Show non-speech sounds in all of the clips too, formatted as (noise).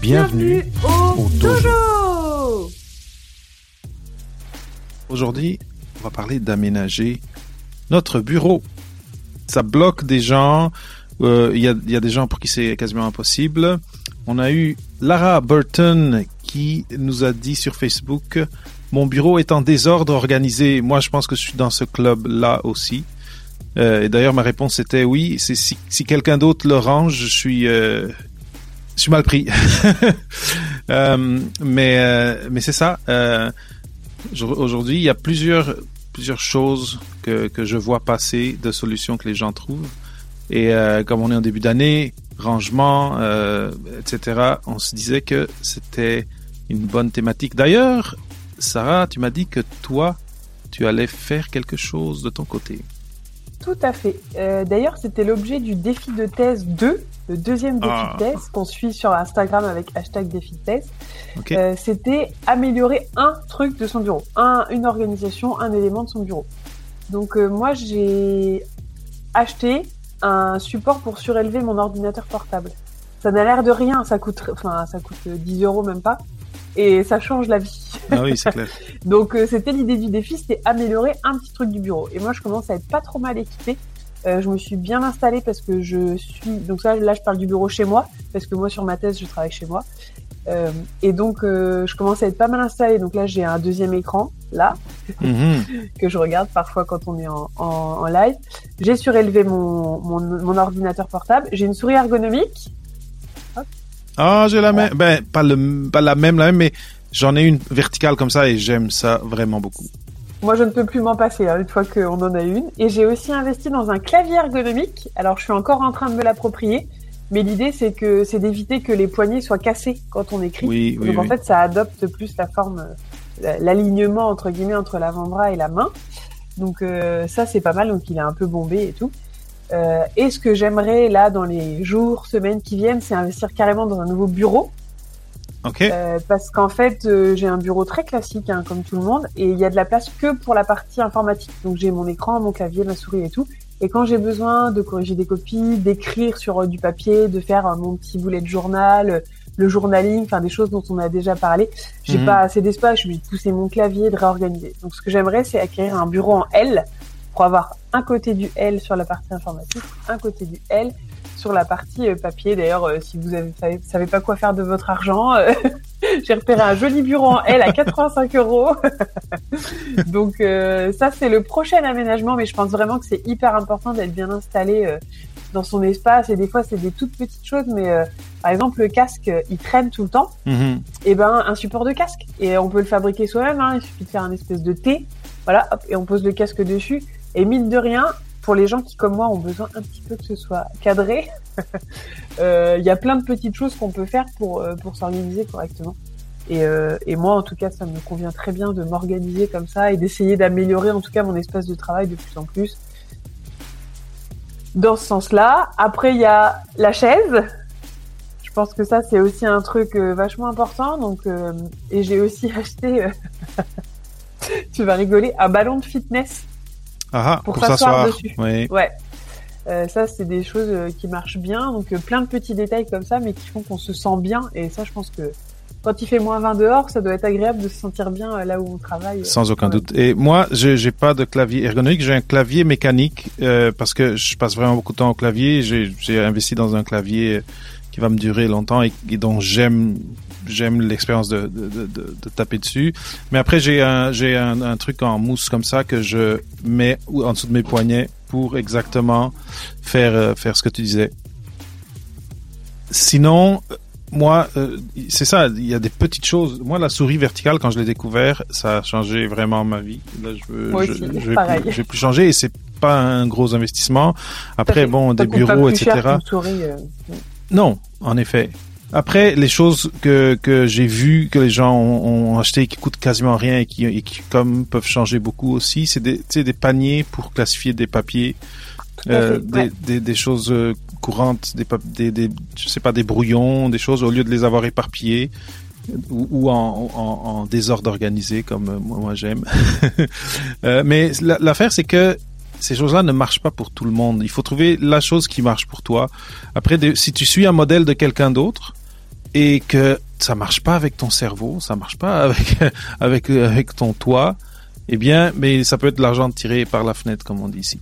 Bienvenue. au, au dojo. dojo. Aujourd'hui, on va parler d'aménager notre bureau. Ça bloque des gens. euh, Il y, a, il y a des gens pour qui c'est quasiment impossible. On a eu Lara Burton qui nous a dit sur Facebook Mon bureau est en désordre organisé. Moi, je pense que je suis dans ce club-là aussi. Euh, et d'ailleurs, ma réponse était oui. Si quelqu'un d'autre le range, je suis, euh, je suis mal pris. (laughs) Euh, mais euh, mais c'est ça. Euh, Aujourd'hui, il y a plusieurs, plusieurs choses que, que je vois passer de solutions que les gens trouvent. Et comme on est en début d'année, rangement, etc., on se disait que c'était une bonne thématique. D'ailleurs, Sarah, tu m'as dit que toi, tu allais faire quelque chose de ton côté. Tout à fait. D'ailleurs, c'était l'objet du défi de thèse 2, le deuxième défi Ah. de thèse qu'on suit sur Instagram avec hashtag défi. Ok. Euh, c'était améliorer un truc de son bureau, un, une organisation, un élément de son bureau. Donc euh, moi, j'ai acheté un support pour surélever mon ordinateur portable. Ça n'a l'air de rien, ça coûte, enfin, ça coûte euh, 10 euros même pas, et ça change la vie. Ah oui, c'est clair. (laughs) Donc euh, c'était l'idée du défi, c'était améliorer un petit truc du bureau. Et moi je commence à être pas trop mal équipée. Euh, je me suis bien installée parce que je suis donc ça là je parle du bureau chez moi parce que moi sur ma thèse je travaille chez moi. Euh, et donc euh, je commence à être pas mal installée. Donc là j'ai un deuxième écran là Mhm. (laughs) que je regarde parfois quand on est en, en, en live. J'ai surélevé mon, mon, mon ordinateur portable. J'ai une souris ergonomique. Ah, j'ai la même. Ben, pas, le, pas la même, la même, mais j'en ai une verticale comme ça et j'aime ça vraiment beaucoup. Moi, je ne peux plus m'en passer hein, une fois qu'on en a une. Et j'ai aussi investi dans un clavier ergonomique. Alors, je suis encore en train de me l'approprier. Mais l'idée, c'est que c'est d'éviter que les poignets soient cassés quand on écrit. Oui, oui, Donc, en oui. fait, ça adopte plus la forme, euh, l'alignement entre guillemets entre l'avant-bras et la main. Donc, euh, ça, c'est pas mal. Donc, il est un peu bombé et tout. Euh, et ce que j'aimerais là dans les jours, semaines qui viennent, c'est investir carrément dans un nouveau bureau. Ok. Euh, parce qu'en fait, euh, j'ai un bureau très classique, hein, comme tout le monde, et il y a de la place que pour la partie informatique. Donc j'ai mon écran, mon clavier, ma souris et tout. Et quand j'ai besoin de corriger des copies, d'écrire sur euh, du papier, de faire euh, mon petit boulet de journal, le journaling, enfin des choses dont on a déjà parlé, j'ai Mhm. pas assez d'espace, je suis obligée de pousser mon clavier, de réorganiser. Donc ce que j'aimerais, c'est acquérir un bureau en L pour avoir un côté du L sur la partie informatique, un côté du L sur la partie euh, papier. D'ailleurs, euh, si vous avez, savez, savez pas quoi faire de votre argent, euh, (laughs) j'ai repéré un joli bureau en L à 85 euros. (laughs) Donc euh, ça, c'est le prochain aménagement, mais je pense vraiment que c'est hyper important d'être bien installé euh, dans son espace. Et des fois, c'est des toutes petites choses, mais euh, par exemple, le casque, il traîne tout le temps. Mhm. Et ben, un support de casque. Et on peut le fabriquer soi-même. Hein. Il suffit de faire un espèce de T, voilà, hop, et on pose le casque dessus. Et mine de rien, pour les gens qui, comme moi, ont besoin un petit peu que ce soit cadré, (laughs) euh, il y a plein de petites choses qu'on peut faire pour, euh, pour s'organiser correctement. Et, euh, et moi, en tout cas, ça me convient très bien de m'organiser comme ça et d'essayer d'améliorer, en tout cas, mon espace de travail de plus en plus. Dans ce sens-là. Après, il y a la chaise. Je pense que ça, c'est aussi un truc euh, vachement important. Donc, et j'ai aussi (laughs) acheté, (laughs) tu vas rigoler, un ballon de fitness. Ah, ah, Pour pour, s'asseoir dessus. Oui. Ouais. Euh, ça, c'est des choses euh, qui marchent bien. Donc, euh, plein de petits détails comme ça, mais qui font qu'on se sent bien. Et ça, je pense que quand il fait moins 20 dehors, ça doit être agréable de se sentir bien là où on travaille. Sans aucun doute. Et moi, je j'ai pas de clavier ergonomique, j'ai un clavier mécanique euh, parce que je passe vraiment beaucoup de temps au clavier. J'ai j'ai investi dans un clavier qui va me durer longtemps et, et dont j'aime j'aime l'expérience de, de, de, taper dessus. Mais après, j'ai un j'ai un, un truc en mousse comme ça que je mets en dessous de mes poignets pour exactement faire euh, faire ce que tu disais. Sinon, euh, moi, euh, c'est ça, il y a des petites choses. Moi, la souris verticale, quand je l'ai découvert, ça a changé vraiment ma vie. Là, je veux, Moi je, aussi, je vais pareil. plus, je vais plus changer et c'est pas un gros investissement. Après, bon, des bureaux, etc. souris, euh, Non, en effet. Après, les choses que, que j'ai vues, que les gens ont, ont acheté qui coûtent quasiment rien et qui, et qui comme peuvent changer beaucoup aussi, c'est des, des paniers pour classifier des papiers, euh, fait, des, ouais. des, des choses euh, courantes, des, des, je sais pas, des brouillons, des choses au lieu de les avoir éparpillés ou, ou en, en, en désordre organisé comme euh, moi, moi j'aime. (laughs) Euh, mais la- l'affaire c'est que ces choses-là ne marchent pas pour tout le monde. Il faut trouver la chose qui marche pour toi. Après, si tu suis un modèle de quelqu'un d'autre et que ça marche pas avec ton cerveau, ça marche pas avec (laughs) avec avec ton toit, eh bien, mais ça peut être de l'argent tiré par la fenêtre, comme on dit ici.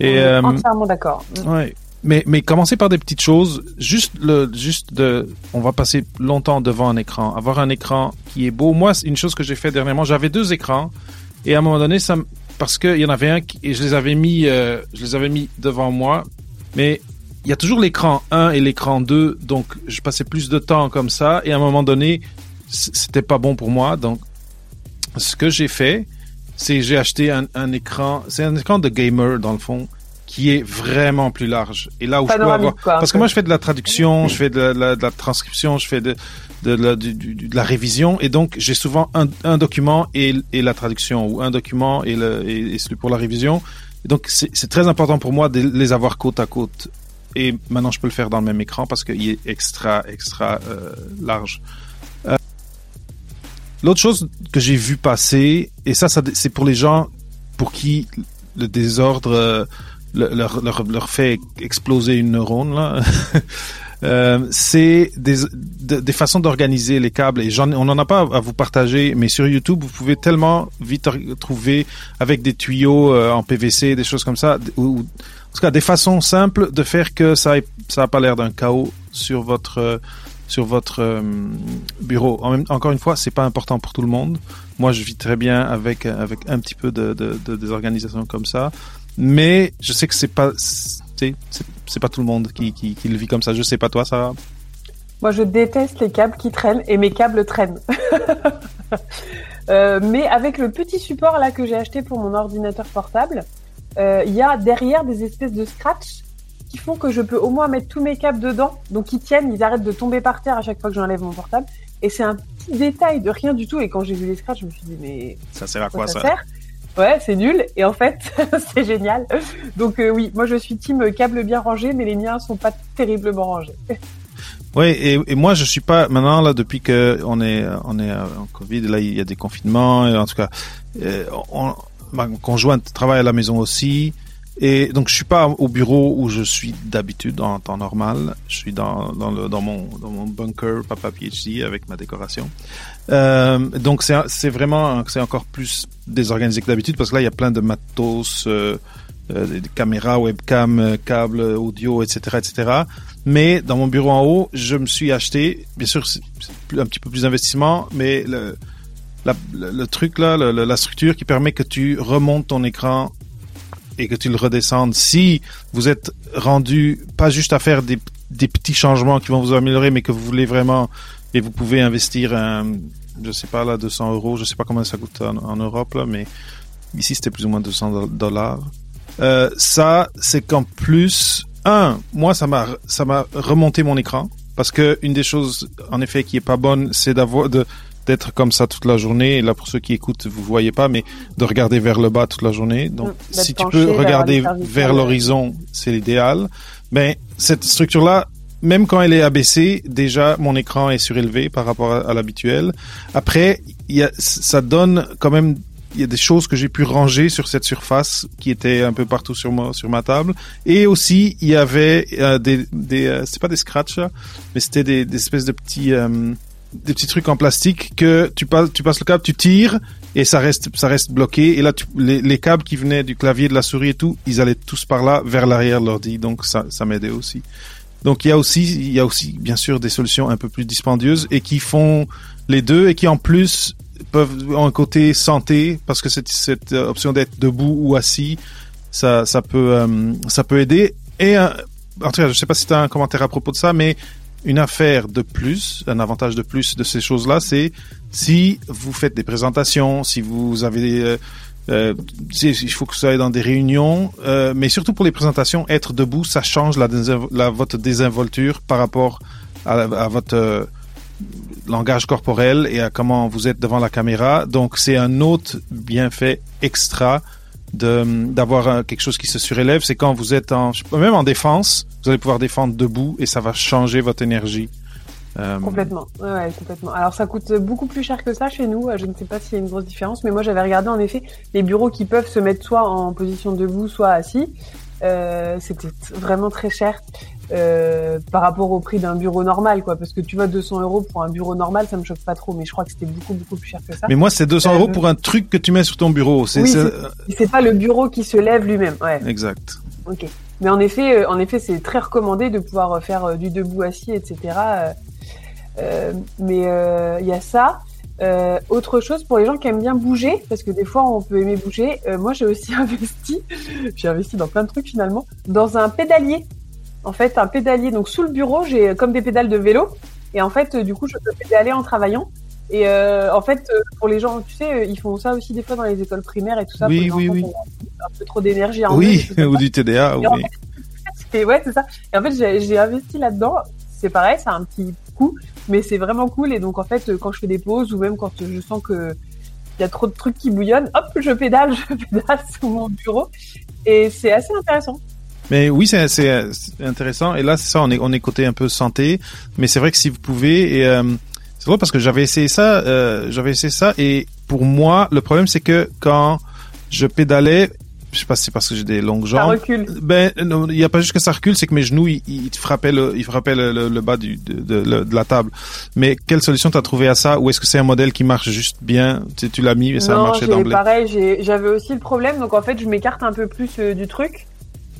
On Et est euh, entièrement d'accord. Ouais. Mais, mais commencer par des petites choses, juste le, juste de, on va passer longtemps devant un écran, avoir un écran qui est beau. Moi, c'est une chose que j'ai fait dernièrement, j'avais deux écrans, et à un moment donné, ça, me- parce qu'il y en avait un qui, et je les avais mis, euh, je les avais mis devant moi, mais il y a toujours l'écran 1 et l'écran 2, donc je passais plus de temps comme ça, et à un moment donné, c'était pas bon pour moi, donc ce que j'ai fait, c'est j'ai acheté un, un écran, c'est un écran de gamer dans le fond, qui est vraiment plus large. Et là où je peux avoir, quoi, parce que moi je fais de la traduction, je fais de la, de la transcription, je fais de de la, de révision, et donc j'ai souvent un, un document et, et la traduction, ou un document et, le, et, et celui pour la révision. Et donc c'est très important pour moi de les avoir côte à côte. Et maintenant je peux le faire dans le même écran parce qu'il est extra extra euh, large. Euh, L'autre chose que j'ai vu passer, et ça, c'est pour les gens pour qui le désordre euh, le- leur, leur, leur fait exploser une neurone, là. (laughs) Euh, c'est des, de- des façons d'organiser les câbles et on n'en a pas à vous partager, mais sur YouTube vous pouvez tellement vite trouver avec des tuyaux euh, en PVC, des choses comme ça, ou, en tout cas des façons simples de faire que ça ait, ça a pas l'air d'un chaos sur votre sur votre euh, bureau. En même, encore une fois, c'est pas important pour tout le monde. Moi, je vis très bien avec avec un petit peu de, de, de désorganisation comme ça, mais je sais que c'est pas c'est pas tout le monde qui, qui, qui le vit comme ça. Je sais pas toi, ça. Moi, je déteste les câbles qui traînent et mes câbles traînent. (laughs) Euh, mais avec le petit support là que j'ai acheté pour mon ordinateur portable, euh, il y a derrière des espèces de scratch qui font que je peux au moins mettre tous mes câbles dedans. Donc ils tiennent, ils arrêtent de tomber par terre à chaque fois que j'enlève mon portable. Et c'est un petit détail de rien du tout. Et quand j'ai vu les scratchs, je me suis dit mais Ça sert à quoi ça, ça? sert? Ouais, c'est nul. Et en fait, (laughs) c'est génial. Donc euh, oui, moi je suis team câble bien rangé, mais les miens sont pas terriblement rangés. (laughs) Oui, et, moi je suis pas maintenant là depuis que on est on est euh, en Covid, là il y a des confinements, et en tout cas, euh, on, ma conjointe travaille à la maison aussi, et donc je suis pas au bureau où je suis d'habitude en temps normal. Je suis dans dans mon dans mon bunker Papa PhD avec ma décoration. Euh, donc c'est vraiment encore plus désorganisé que d'habitude parce que là il y a plein de matos. Euh, euh, des caméras, webcam, euh, câbles, audio, etc., etc. Mais dans mon bureau en haut, je me suis acheté, bien sûr, c'est un petit peu plus d'investissement, mais le, le, truc là, la structure qui permet que tu remontes ton écran et que tu le redescendes. Si vous êtes rendu pas juste à faire des, des petits changements qui vont vous améliorer, mais que vous voulez vraiment et vous pouvez investir un, je sais pas là, 200 euros, je sais pas combien ça coûte en, Europe là, mais ici c'était plus ou moins 200 do- dollars. Euh, ça, c'est qu'en plus, un, moi, ça m'a, ça m'a remonté mon écran parce que une des choses, en effet, qui est pas bonne, c'est d'avoir de d'être comme ça toute la journée. Et là, pour ceux qui écoutent, vous voyez pas, mais de regarder vers le bas toute la journée. Donc, Mm, si tu peux regarder vers l'horizon, c'est l'idéal. Mais cette structure-là, même quand elle est abaissée, déjà mon écran est surélevé par rapport à, à l'habituel. Après, il y a, ça donne quand même il y a des choses que j'ai pu ranger sur cette surface qui étaient un peu partout sur ma sur ma table et aussi il y avait euh, des des euh, c'est pas des scratchs là, mais c'était des, des espèces de petits euh, des petits trucs en plastique que tu passes tu passes le câble tu tires et ça reste ça reste bloqué. Et là tu, les, les câbles qui venaient du clavier de la souris et tout ils allaient tous par là vers l'arrière de l'ordi. Donc ça ça m'aidait aussi. Donc il y a aussi il y a aussi bien sûr des solutions un peu plus dispendieuses et qui font les deux et qui en plus peuvent ont un côté santé parce que cette, euh, option d'être debout ou assis ça ça peut euh, ça peut aider. Et euh, en tout cas je sais pas si tu as un commentaire à propos de ça mais une affaire de plus un avantage de plus de ces choses là c'est si vous faites des présentations si vous avez euh, euh, il faut que ça aille dans des réunions, euh, mais surtout pour les présentations, être debout, ça change la, la votre désinvolture par rapport à, à votre euh, langage corporel et à comment vous êtes devant la caméra. Donc c'est un autre bienfait extra d'avoir euh, quelque chose qui se surélève. C'est quand vous êtes en même en défense, vous allez pouvoir défendre debout et ça va changer votre énergie. Euh, complètement, ouais, ouais, complètement. Alors ça coûte beaucoup plus cher que ça chez nous. Je ne sais pas s'il y a une grosse différence, mais moi j'avais regardé en effet les bureaux qui peuvent se mettre soit en position debout, soit assis. Euh, c'était vraiment très cher euh, par rapport au prix d'un bureau normal, quoi. Parce que tu vois, 200 euros pour un bureau normal, ça me choque pas trop, mais je crois que c'était beaucoup beaucoup plus cher que ça. Mais moi, c'est 200 euros euh, pour un truc que tu mets sur ton bureau. C'est oui, c'est pas le bureau qui se lève lui-même. Ouais. Exact. Ok. Mais en effet, en effet, c'est très recommandé de pouvoir faire du debout assis, etc. Euh, mais il y a ça. Euh, autre chose pour les gens qui aiment bien bouger, parce que des fois on peut aimer bouger. Euh, moi j'ai aussi (laughs) investi, j'ai investi dans plein de trucs finalement, dans un pédalier. En fait, un pédalier. Donc sous le bureau, j'ai comme des pédales de vélo, et en fait, du coup, je peux pédaler en travaillant. Et euh, en fait, pour les gens, tu sais, ils font ça aussi des fois dans les écoles primaires et tout ça. Oui, oui, oui. Un peu trop d'énergie. Oui, (laughs) ou du TDA. Oui. (laughs) ouais, c'est ça. Et en fait, j'ai investi là-dedans. C'est pareil, a un petit coût, mais c'est vraiment cool. Et donc, en fait, quand je fais des pauses ou même quand je sens que il y a trop de trucs qui bouillonnent, hop, je pédale, (laughs) je pédale sur mon bureau. Et c'est assez intéressant. Mais oui, c'est intéressant. Et là, c'est ça, on est, on est côté un peu santé. Mais c'est vrai que si vous pouvez, et euh, c'est drôle parce que j'avais essayé ça, euh, j'avais essayé ça. Et pour moi, le problème, c'est que quand je pédalais, je sais pas si c'est parce que j'ai des longues jambes. Ça recule. Ben, il n'y a pas juste que ça recule, c'est que mes genoux, ils, ils frappaient le, ils frappaient le, le, bas du, de, de, de, la table. Mais quelle solution t'as trouvé à ça? Ou est-ce que c'est un modèle qui marche juste bien? Tu, tu l'as mis et ça a marché d'emblée? pareil, j'avais aussi le problème. Donc, en fait, je m'écarte un peu plus euh, du truc.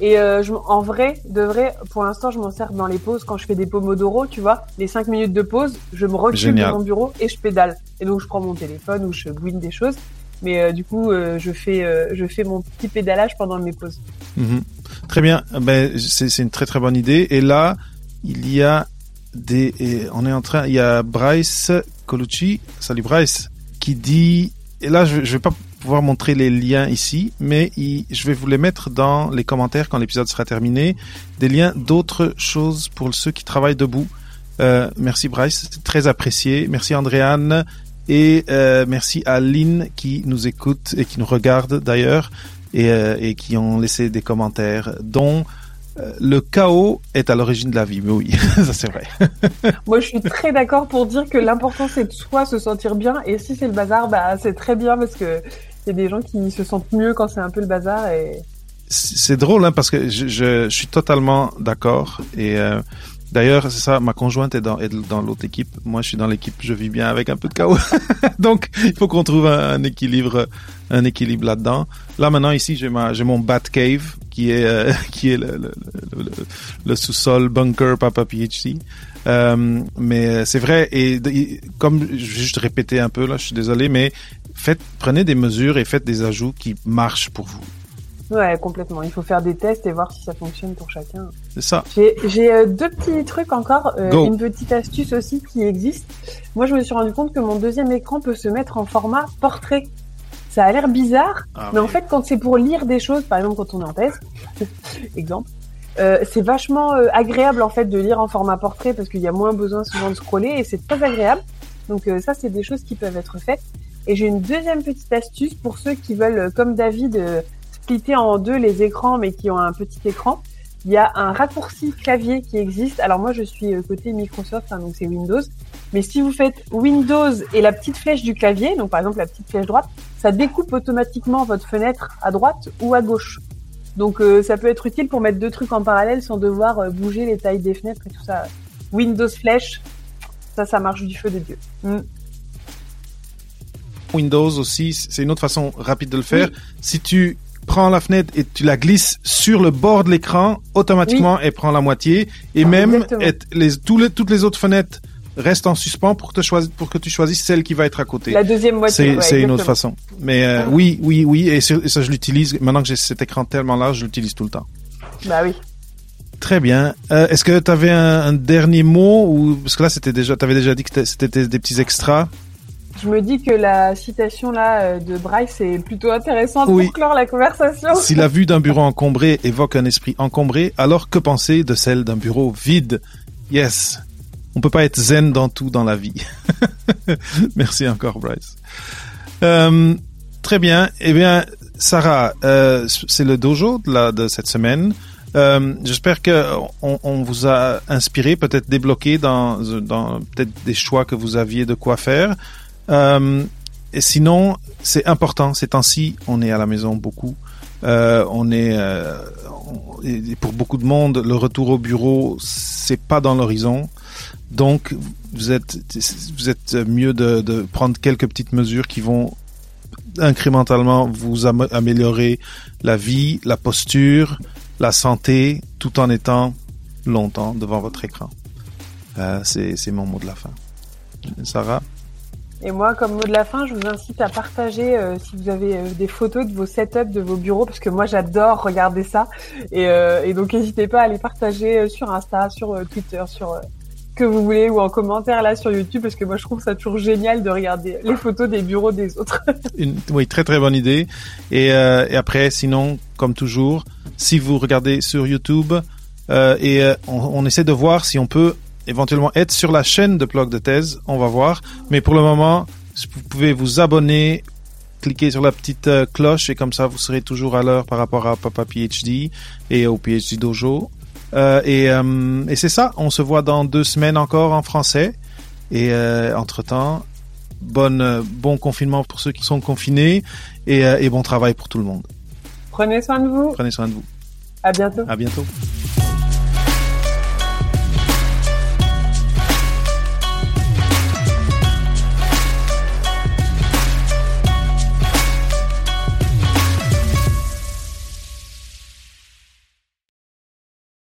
Et euh, je, en vrai, de vrai, pour l'instant, je m'en sers dans les pauses quand je fais des pomodoro, tu vois, les cinq minutes de pause, je me recule dans mon bureau et je pédale. Et donc, je prends mon téléphone ou je bouine des choses. Mais euh, du coup, euh, je fais euh, je fais mon petit pédalage pendant mes pauses. Mhm. Très bien. Ben, c'est une très très bonne idée. Et là, il y a des, on est en train, il y a Bryce Colucci, salut Bryce, qui dit, et là je, je vais pas pouvoir montrer les liens ici, mais je vais vous les mettre dans les commentaires quand l'épisode sera terminé, des liens d'autres choses pour ceux qui travaillent debout. Merci Bryce, c'est très apprécié. Merci Andréane. Et euh, merci à Lynn qui nous écoute et qui nous regarde d'ailleurs et, euh, et qui ont laissé des commentaires dont euh, le chaos est à l'origine de la vie, mais oui, (laughs) ça c'est vrai. (laughs) Moi, je suis très d'accord pour dire que l'important c'est de soi se sentir bien, et si c'est le bazar, bah c'est très bien parce que il y a des gens qui se sentent mieux quand c'est un peu le bazar et. C'est drôle, hein, parce que je, je, je suis totalement d'accord et euh, D'ailleurs, c'est ça, ma conjointe est dans, est dans l'autre équipe. Moi, je suis dans l'équipe, je vis bien avec un peu de chaos. (laughs) Donc, il faut qu'on trouve un, équilibre, un équilibre là-dedans. Là, maintenant, ici, j'ai ma, j'ai mon Bat Cave, qui est, euh, (laughs) qui est le, le, le, le sous-sol bunker Papa PhD. Euh, mais c'est vrai, et, comme je vais juste répéter un peu là, je suis désolé, mais faites, prenez des mesures et faites des ajouts qui marchent pour vous. Ouais, complètement. Il faut faire des tests et voir si ça fonctionne pour chacun. C'est ça. J'ai euh, deux petits trucs encore, euh, une petite astuce aussi qui existe. Moi, je me suis rendu compte que mon deuxième écran peut se mettre en format portrait. Ça a l'air bizarre, ah mais en fait, quand c'est pour lire des choses, par exemple quand on est en thèse, (laughs) exemple, euh, c'est vachement euh, agréable en fait de lire en format portrait parce qu'il y a moins besoin souvent de scroller et c'est très agréable. Donc ça, c'est des choses qui peuvent être faites. Et j'ai une deuxième petite astuce pour ceux qui veulent, comme David, splitter en deux les écrans, mais qui ont un petit écran. Il y a un raccourci clavier qui existe. Alors moi, je suis euh, côté Microsoft, hein, donc c'est Windows. Mais si vous faites Windows et la petite flèche du clavier, donc par exemple la petite flèche droite, ça découpe automatiquement votre fenêtre à droite ou à gauche. Donc euh, ça peut être utile pour mettre deux trucs en parallèle sans devoir euh, bouger les tailles des fenêtres et tout ça. Windows flèche, ça, ça marche du feu de Dieu. Mm. Windows aussi, c'est une autre façon rapide de le faire. Si tu prends la fenêtre et tu la glisses sur le bord de l'écran, automatiquement, elle prend la moitié. Et même, les, toutes les autres fenêtres restent en suspens pour, te choisir, pour que tu choisisses celle qui va être à côté. La deuxième moitié. C'est une autre façon. Mais euh, oui, oui, oui. Et, ça, je l'utilise. Maintenant que j'ai cet écran tellement large, je l'utilise tout le temps. Bah oui. Très bien. Euh, Est-ce que tu avais un, un, dernier mot ou parce que là c'était déjà, tu avais déjà dit que c'était des petits extras? Je me dis que la citation là euh, de Bryce est plutôt intéressante pour clore la conversation. Si la vue d'un bureau encombré évoque un esprit encombré, alors que penser de celle d'un bureau vide? Yes. on peut pas être zen dans tout dans la vie. (laughs) Merci encore, Bryce. Euh, très bien. Eh bien, Sarah, euh, c'est le dojo de, la, de cette semaine. Euh, J'espère que on, on, vous a inspiré, peut-être débloqué dans, dans peut-être des choix que vous aviez de quoi faire. Euh, et sinon, c'est important. Ces temps-ci, on est à la maison beaucoup. Euh, on est euh, pour beaucoup de monde, le retour au bureau, c'est pas dans l'horizon. Donc, vous êtes vous êtes mieux de, de prendre quelques petites mesures qui vont incrémentalement vous am améliorer la vie, la posture, la santé, tout en étant longtemps devant votre écran. Euh, c'est mon mot de la fin. Sarah? Et moi, comme mot de la fin, je vous incite à partager euh, si vous avez euh, des photos de vos setups, de vos bureaux, parce que moi, j'adore regarder ça. Et, euh, donc, n'hésitez pas à les partager sur Insta, sur Twitter, sur que vous voulez, ou en commentaire là sur YouTube, parce que moi, je trouve ça toujours génial de regarder les photos des bureaux des autres. (laughs) Oui, très très bonne idée. Et, après, sinon, comme toujours, si vous regardez sur YouTube, et on essaie de voir si on peut éventuellement être sur la chaîne de blog de thèse, on va voir. Mais pour le moment, vous pouvez vous abonner, cliquer sur la petite euh, cloche et comme ça vous serez toujours à l'heure par rapport à Papa PhD et au PhD Dojo. Euh, et, euh, et c'est ça, on se voit dans deux semaines encore en français. Et entre-temps, bonne, bon confinement pour ceux qui sont confinés et, et bon travail pour tout le monde. Prenez soin de vous. Prenez soin de vous. À bientôt. À bientôt.